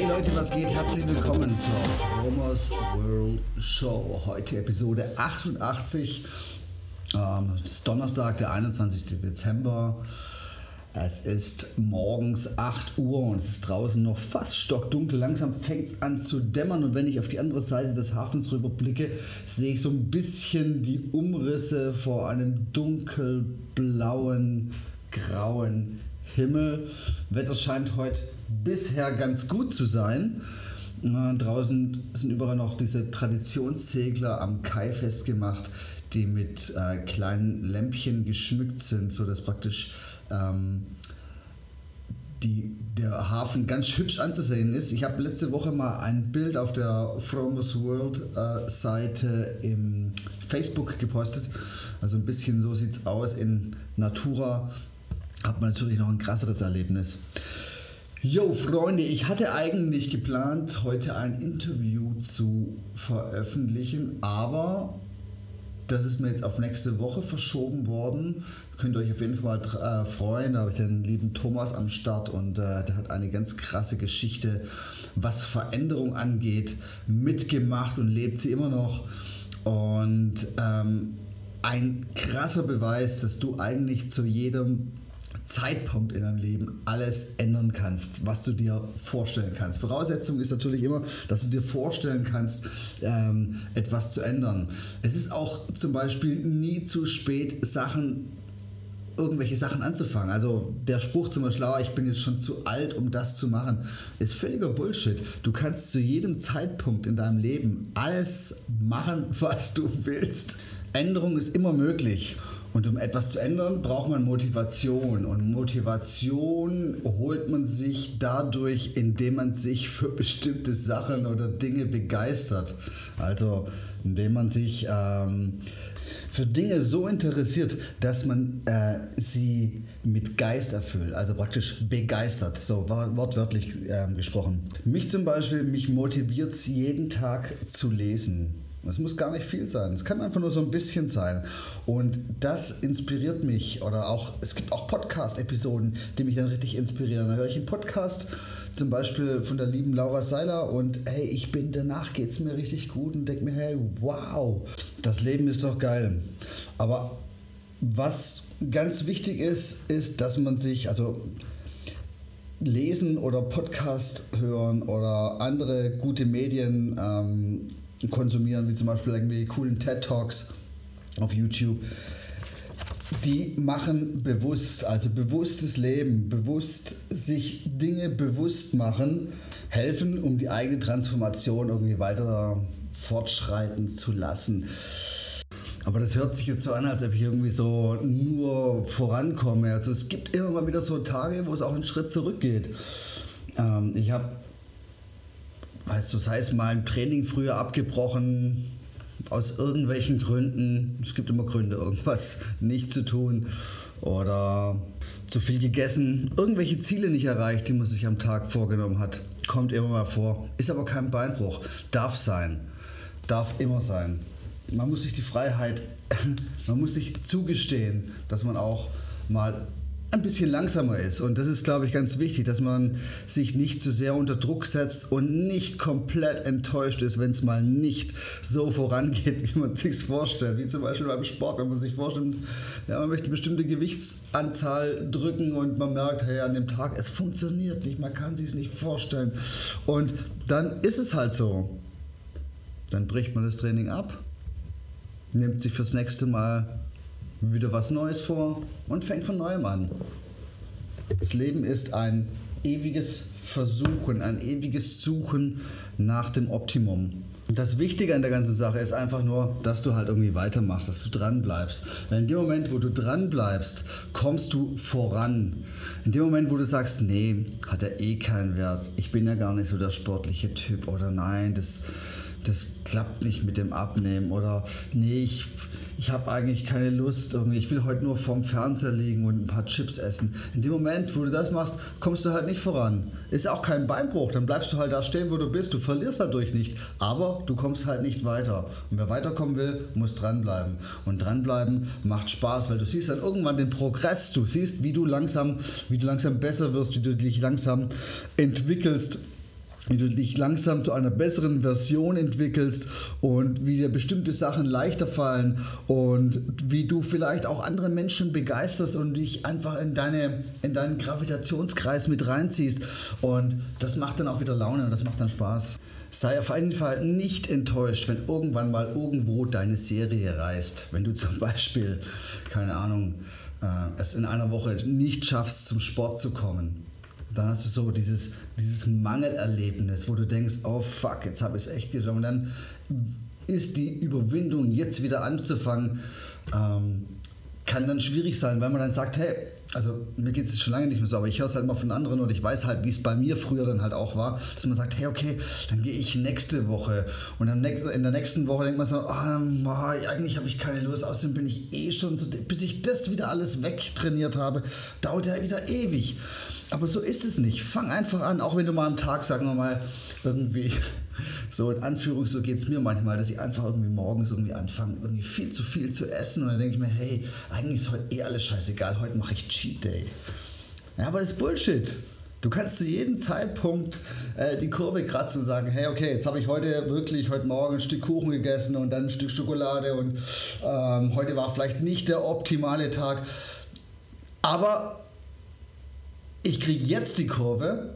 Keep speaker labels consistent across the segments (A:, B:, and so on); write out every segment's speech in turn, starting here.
A: Hey Leute, was geht? Herzlich willkommen zur Romers World Show. Heute Episode 88. Ähm, es ist Donnerstag, der 21. Dezember. Es ist morgens 8 Uhr und es ist draußen noch fast stockdunkel. Langsam fängt es an zu dämmern und wenn ich auf die andere Seite des Hafens rüberblicke, sehe ich so ein bisschen die Umrisse vor einem dunkelblauen, grauen Himmel. Wetter scheint heute bisher ganz gut zu sein. Äh, draußen sind überall noch diese Traditionssegler am Kai festgemacht, die mit äh, kleinen Lämpchen geschmückt sind, sodass praktisch ähm, die, der Hafen ganz hübsch anzusehen ist. Ich habe letzte Woche mal ein Bild auf der Fromos World äh, Seite im Facebook gepostet. Also ein bisschen so sieht es aus in Natura. Hat man natürlich noch ein krasseres Erlebnis. Jo, Freunde, ich hatte eigentlich geplant, heute ein Interview zu veröffentlichen, aber das ist mir jetzt auf nächste Woche verschoben worden. Könnt ihr euch auf jeden Fall mal äh, freuen. Da habe ich den lieben Thomas am Start und äh, der hat eine ganz krasse Geschichte, was Veränderung angeht, mitgemacht und lebt sie immer noch. Und ähm, ein krasser Beweis, dass du eigentlich zu jedem Zeitpunkt in deinem Leben alles ändern kannst, was du dir vorstellen kannst. Voraussetzung ist natürlich immer, dass du dir vorstellen kannst, ähm, etwas zu ändern. Es ist auch zum Beispiel nie zu spät, Sachen irgendwelche Sachen anzufangen. Also der Spruch zum Beispiel, oh, ich bin jetzt schon zu alt, um das zu machen, ist völliger Bullshit. Du kannst zu jedem Zeitpunkt in deinem Leben alles machen, was du willst. Änderung ist immer möglich. Und um etwas zu ändern, braucht man Motivation. Und Motivation holt man sich dadurch, indem man sich für bestimmte Sachen oder Dinge begeistert. Also indem man sich ähm, für Dinge so interessiert, dass man äh, sie mit Geist erfüllt, also praktisch begeistert, so wortwörtlich äh, gesprochen. Mich zum Beispiel, mich motiviert es jeden Tag zu lesen. Es muss gar nicht viel sein. Es kann einfach nur so ein bisschen sein. Und das inspiriert mich. Oder auch, es gibt auch Podcast-Episoden, die mich dann richtig inspirieren. Da höre ich einen Podcast, zum Beispiel von der lieben Laura Seiler und hey, ich bin, danach geht es mir richtig gut und denke mir, hey, wow, das Leben ist doch geil. Aber was ganz wichtig ist, ist, dass man sich, also lesen oder Podcast hören oder andere gute Medien ähm, konsumieren, wie zum Beispiel irgendwie coolen TED Talks auf YouTube. Die machen bewusst, also bewusstes Leben, bewusst sich Dinge bewusst machen, helfen, um die eigene Transformation irgendwie weiter fortschreiten zu lassen. Aber das hört sich jetzt so an, als ob ich irgendwie so nur vorankomme. Also es gibt immer mal wieder so Tage, wo es auch einen Schritt zurückgeht. Ähm, ich habe weißt du, sei es mal ein Training früher abgebrochen, aus irgendwelchen Gründen, es gibt immer Gründe, irgendwas nicht zu tun oder zu viel gegessen, irgendwelche Ziele nicht erreicht, die man sich am Tag vorgenommen hat. Kommt immer mal vor. Ist aber kein Beinbruch. Darf sein. Darf immer sein. Man muss sich die Freiheit, man muss sich zugestehen, dass man auch mal ein bisschen langsamer ist. Und das ist, glaube ich, ganz wichtig, dass man sich nicht zu sehr unter Druck setzt und nicht komplett enttäuscht ist, wenn es mal nicht so vorangeht, wie man sich vorstellt. Wie zum Beispiel beim Sport, wenn man sich vorstellt, ja, man möchte eine bestimmte Gewichtsanzahl drücken und man merkt, hey, an dem Tag, es funktioniert nicht, man kann sich es nicht vorstellen. Und dann ist es halt so. Dann bricht man das Training ab, nimmt sich fürs nächste Mal wieder was Neues vor und fängt von neuem an. Das Leben ist ein ewiges Versuchen, ein ewiges Suchen nach dem Optimum. Das Wichtige an der ganzen Sache ist einfach nur, dass du halt irgendwie weitermachst, dass du dran bleibst. Weil in dem Moment, wo du dran bleibst, kommst du voran. In dem Moment, wo du sagst, nee, hat er eh keinen Wert, ich bin ja gar nicht so der sportliche Typ oder nein, das das klappt nicht mit dem Abnehmen oder nee, ich, ich habe eigentlich keine Lust, ich will heute nur vorm Fernseher liegen und ein paar Chips essen. In dem Moment, wo du das machst, kommst du halt nicht voran. Ist auch kein Beinbruch, dann bleibst du halt da stehen, wo du bist. Du verlierst dadurch nicht, aber du kommst halt nicht weiter. Und wer weiterkommen will, muss dranbleiben. Und dranbleiben macht Spaß, weil du siehst dann irgendwann den Progress, du siehst, wie du langsam, wie du langsam besser wirst, wie du dich langsam entwickelst wie du dich langsam zu einer besseren Version entwickelst und wie dir bestimmte Sachen leichter fallen und wie du vielleicht auch andere Menschen begeisterst und dich einfach in, deine, in deinen Gravitationskreis mit reinziehst. Und das macht dann auch wieder Laune und das macht dann Spaß. Sei auf jeden Fall nicht enttäuscht, wenn irgendwann mal irgendwo deine Serie reißt. Wenn du zum Beispiel, keine Ahnung, äh, es in einer Woche nicht schaffst, zum Sport zu kommen dann hast du so dieses, dieses Mangelerlebnis, wo du denkst, oh fuck, jetzt habe ich es echt geschafft. Und dann ist die Überwindung, jetzt wieder anzufangen, ähm, kann dann schwierig sein, weil man dann sagt, hey, also mir geht es schon lange nicht mehr so, aber ich höre es halt mal von anderen und ich weiß halt, wie es bei mir früher dann halt auch war, dass man sagt, hey, okay, dann gehe ich nächste Woche und dann in der nächsten Woche denkt man so, oh, eigentlich habe ich keine Lust, außerdem bin ich eh schon so, bis ich das wieder alles wegtrainiert habe, dauert ja wieder ewig. Aber so ist es nicht. Fang einfach an, auch wenn du mal am Tag, sagen wir mal, irgendwie so in Anführung, so geht es mir manchmal, dass ich einfach irgendwie morgens irgendwie anfange, irgendwie viel zu viel zu essen und dann denke ich mir, hey, eigentlich ist heute eh alles scheißegal, heute mache ich Cheat Day. Ja, aber das ist Bullshit. Du kannst zu jedem Zeitpunkt äh, die Kurve kratzen und sagen, hey, okay, jetzt habe ich heute wirklich heute Morgen ein Stück Kuchen gegessen und dann ein Stück Schokolade und ähm, heute war vielleicht nicht der optimale Tag. Aber ich kriege jetzt die Kurve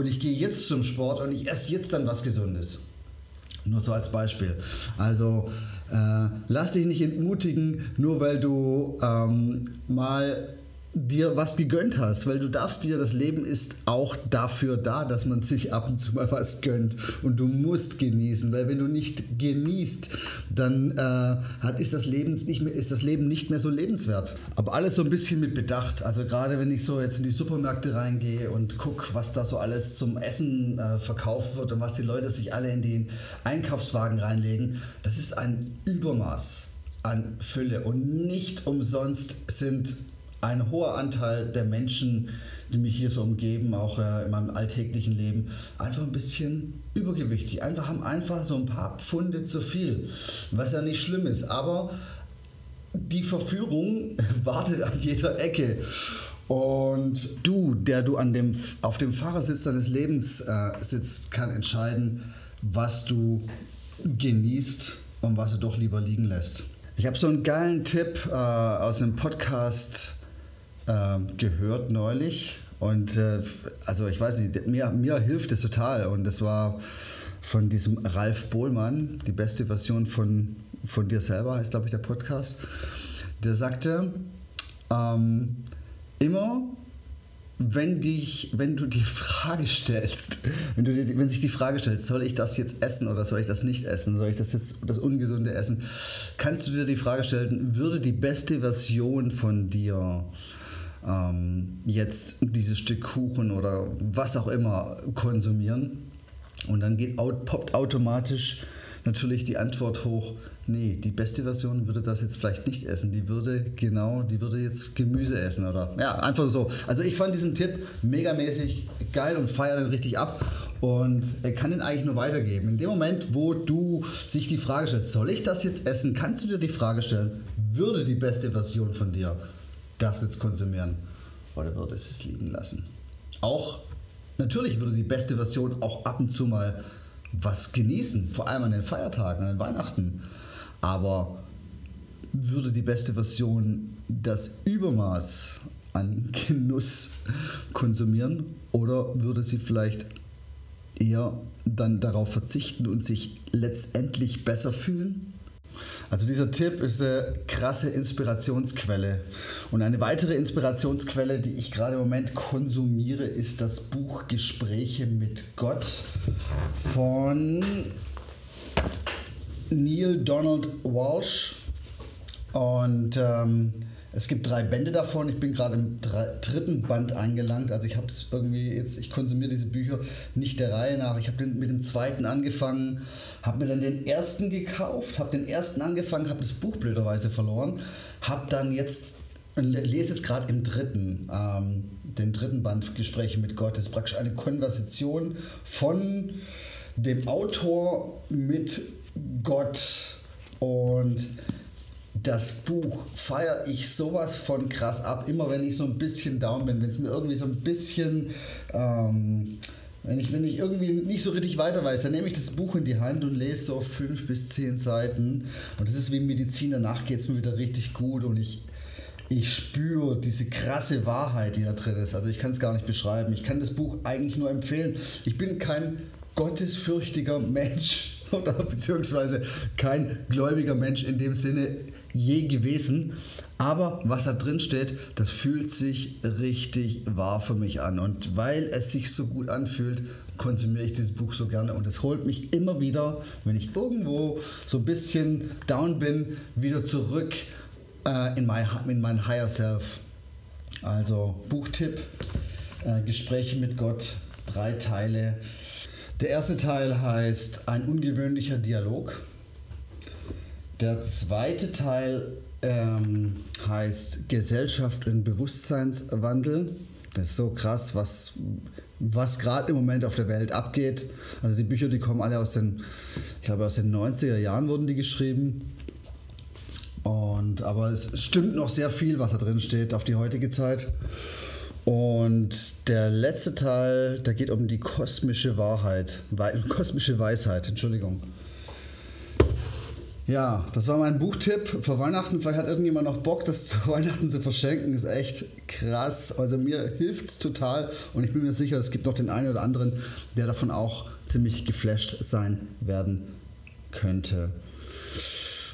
A: und ich gehe jetzt zum Sport und ich esse jetzt dann was Gesundes. Nur so als Beispiel. Also äh, lass dich nicht entmutigen, nur weil du ähm, mal dir was gegönnt hast, weil du darfst dir, das Leben ist auch dafür da, dass man sich ab und zu mal was gönnt und du musst genießen, weil wenn du nicht genießt, dann äh, ist, das Leben nicht mehr, ist das Leben nicht mehr so lebenswert. Aber alles so ein bisschen mit Bedacht, also gerade wenn ich so jetzt in die Supermärkte reingehe und gucke, was da so alles zum Essen äh, verkauft wird und was die Leute sich alle in den Einkaufswagen reinlegen, das ist ein Übermaß an Fülle und nicht umsonst sind ein hoher Anteil der Menschen, die mich hier so umgeben, auch äh, in meinem alltäglichen Leben, einfach ein bisschen übergewichtig. Einfach haben einfach so ein paar Pfunde zu viel, was ja nicht schlimm ist. Aber die Verführung wartet an jeder Ecke. Und du, der du an dem, auf dem Fahrersitz deines Lebens äh, sitzt, kann entscheiden, was du genießt und was du doch lieber liegen lässt. Ich habe so einen geilen Tipp äh, aus einem Podcast äh, gehört neulich. Und äh, also ich weiß nicht, mir, mir hilft es total. Und das war von diesem Ralf Bohlmann, die beste Version von, von dir selber, heißt glaube ich der Podcast. Der sagte, ähm, immer wenn, dich, wenn du die Frage stellst, wenn, du dir, wenn sich die Frage stellt, soll ich das jetzt essen oder soll ich das nicht essen, soll ich das jetzt das Ungesunde essen, kannst du dir die Frage stellen, würde die beste Version von dir ähm, jetzt dieses Stück Kuchen oder was auch immer konsumieren. Und dann geht, poppt automatisch natürlich die Antwort hoch, nee, die beste Version würde das jetzt vielleicht nicht essen. Die würde genau, die würde jetzt Gemüse essen oder ja, einfach so. Also ich fand diesen Tipp megamäßig geil und feiere den richtig ab und kann den eigentlich nur weitergeben. In dem Moment, wo du sich die Frage stellst, soll ich das jetzt essen, kannst du dir die Frage stellen, würde die beste Version von dir das jetzt konsumieren oder würde es es liegen lassen? Auch natürlich würde die beste Version auch ab und zu mal was genießen, vor allem an den Feiertagen, an den Weihnachten. Aber würde die beste Version das Übermaß an Genuss konsumieren oder würde sie vielleicht eher dann darauf verzichten und sich letztendlich besser fühlen? Also dieser Tipp ist eine krasse Inspirationsquelle. Und eine weitere Inspirationsquelle, die ich gerade im Moment konsumiere, ist das Buch Gespräche mit Gott von Neil Donald Walsh. Und ähm, Es gibt drei Bände davon. Ich bin gerade im dritten Band eingelangt. Also ich habe es irgendwie jetzt, ich konsumiere diese Bücher nicht der Reihe nach. Ich habe mit dem zweiten angefangen, habe mir dann den ersten gekauft, habe den ersten angefangen, habe das Buch blöderweise verloren, habe dann jetzt lese jetzt gerade im dritten, ähm, den dritten Band Gespräche mit Gott. Das ist praktisch eine Konversation von dem Autor mit Gott und das Buch feiere ich sowas von krass ab. Immer wenn ich so ein bisschen down bin, wenn es mir irgendwie so ein bisschen, ähm, wenn, ich, wenn ich irgendwie nicht so richtig weiter weiß, dann nehme ich das Buch in die Hand und lese so fünf bis zehn Seiten. Und das ist wie Medizin, danach geht es mir wieder richtig gut und ich, ich spüre diese krasse Wahrheit, die da drin ist. Also ich kann es gar nicht beschreiben. Ich kann das Buch eigentlich nur empfehlen. Ich bin kein gottesfürchtiger Mensch oder beziehungsweise kein gläubiger Mensch in dem Sinne je gewesen. Aber was da drin steht, das fühlt sich richtig wahr für mich an. Und weil es sich so gut anfühlt, konsumiere ich dieses Buch so gerne. Und es holt mich immer wieder, wenn ich irgendwo so ein bisschen down bin, wieder zurück äh, in, my, in mein Higher Self. Also Buchtipp, äh, Gespräche mit Gott, drei Teile. Der erste Teil heißt Ein ungewöhnlicher Dialog. Der zweite Teil ähm, heißt Gesellschaft und Bewusstseinswandel. Das ist so krass, was, was gerade im Moment auf der Welt abgeht. Also die Bücher, die kommen alle aus den, ich glaube aus den 90er Jahren wurden die geschrieben. Und, aber es stimmt noch sehr viel, was da drin steht, auf die heutige Zeit. Und der letzte Teil, da geht um die kosmische Wahrheit, kosmische Weisheit, Entschuldigung. Ja, das war mein Buchtipp für Weihnachten. Vielleicht hat irgendjemand noch Bock, das zu Weihnachten zu verschenken. Ist echt krass. Also mir hilft es total und ich bin mir sicher, es gibt noch den einen oder anderen, der davon auch ziemlich geflasht sein werden könnte.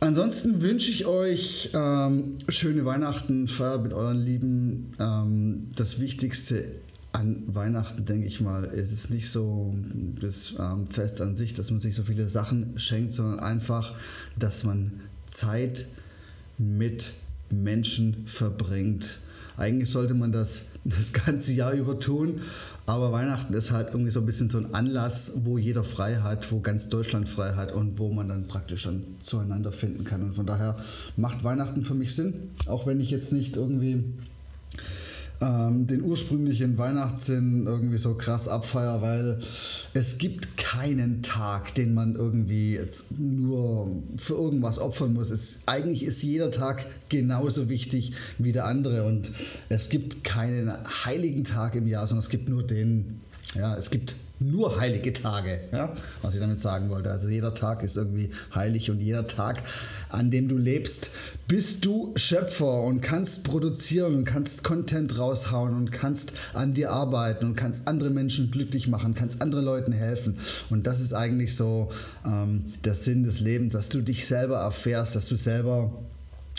A: Ansonsten wünsche ich euch ähm, schöne Weihnachten, feiert mit euren Lieben. Ähm, das Wichtigste an Weihnachten, denke ich mal, ist es nicht so das ähm, Fest an sich, dass man sich so viele Sachen schenkt, sondern einfach, dass man Zeit mit Menschen verbringt. Eigentlich sollte man das das ganze Jahr über tun, aber Weihnachten ist halt irgendwie so ein bisschen so ein Anlass, wo jeder frei hat, wo ganz Deutschland frei hat und wo man dann praktisch dann zueinander finden kann. Und von daher macht Weihnachten für mich Sinn, auch wenn ich jetzt nicht irgendwie ähm, den ursprünglichen Weihnachtssinn irgendwie so krass abfeier, weil es gibt keinen Tag, den man irgendwie jetzt nur für irgendwas opfern muss. Es, eigentlich ist jeder Tag genauso wichtig wie der andere und es gibt keinen heiligen Tag im Jahr, sondern es gibt nur den, ja, es gibt nur heilige Tage, ja, was ich damit sagen wollte. Also jeder Tag ist irgendwie heilig und jeder Tag, an dem du lebst, bist du Schöpfer und kannst produzieren und kannst Content raushauen und kannst an dir arbeiten und kannst andere Menschen glücklich machen, kannst anderen Leuten helfen. Und das ist eigentlich so ähm, der Sinn des Lebens, dass du dich selber erfährst, dass du selber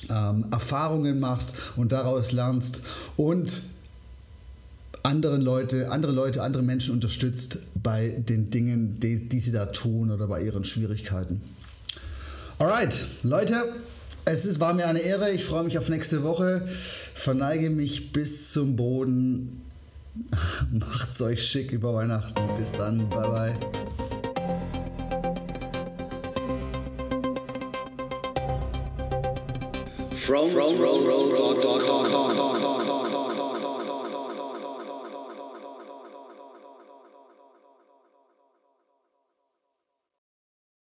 A: ähm, Erfahrungen machst und daraus lernst und anderen Leute, andere Leute, andere Menschen unterstützt bei den Dingen, die, die sie da tun oder bei ihren Schwierigkeiten. Alright, Leute, es ist, war mir eine Ehre. Ich freue mich auf nächste Woche. Verneige mich bis zum Boden. Macht's euch schick über Weihnachten. Bis dann. Bye bye. From, from, from, from, from, from, from, from.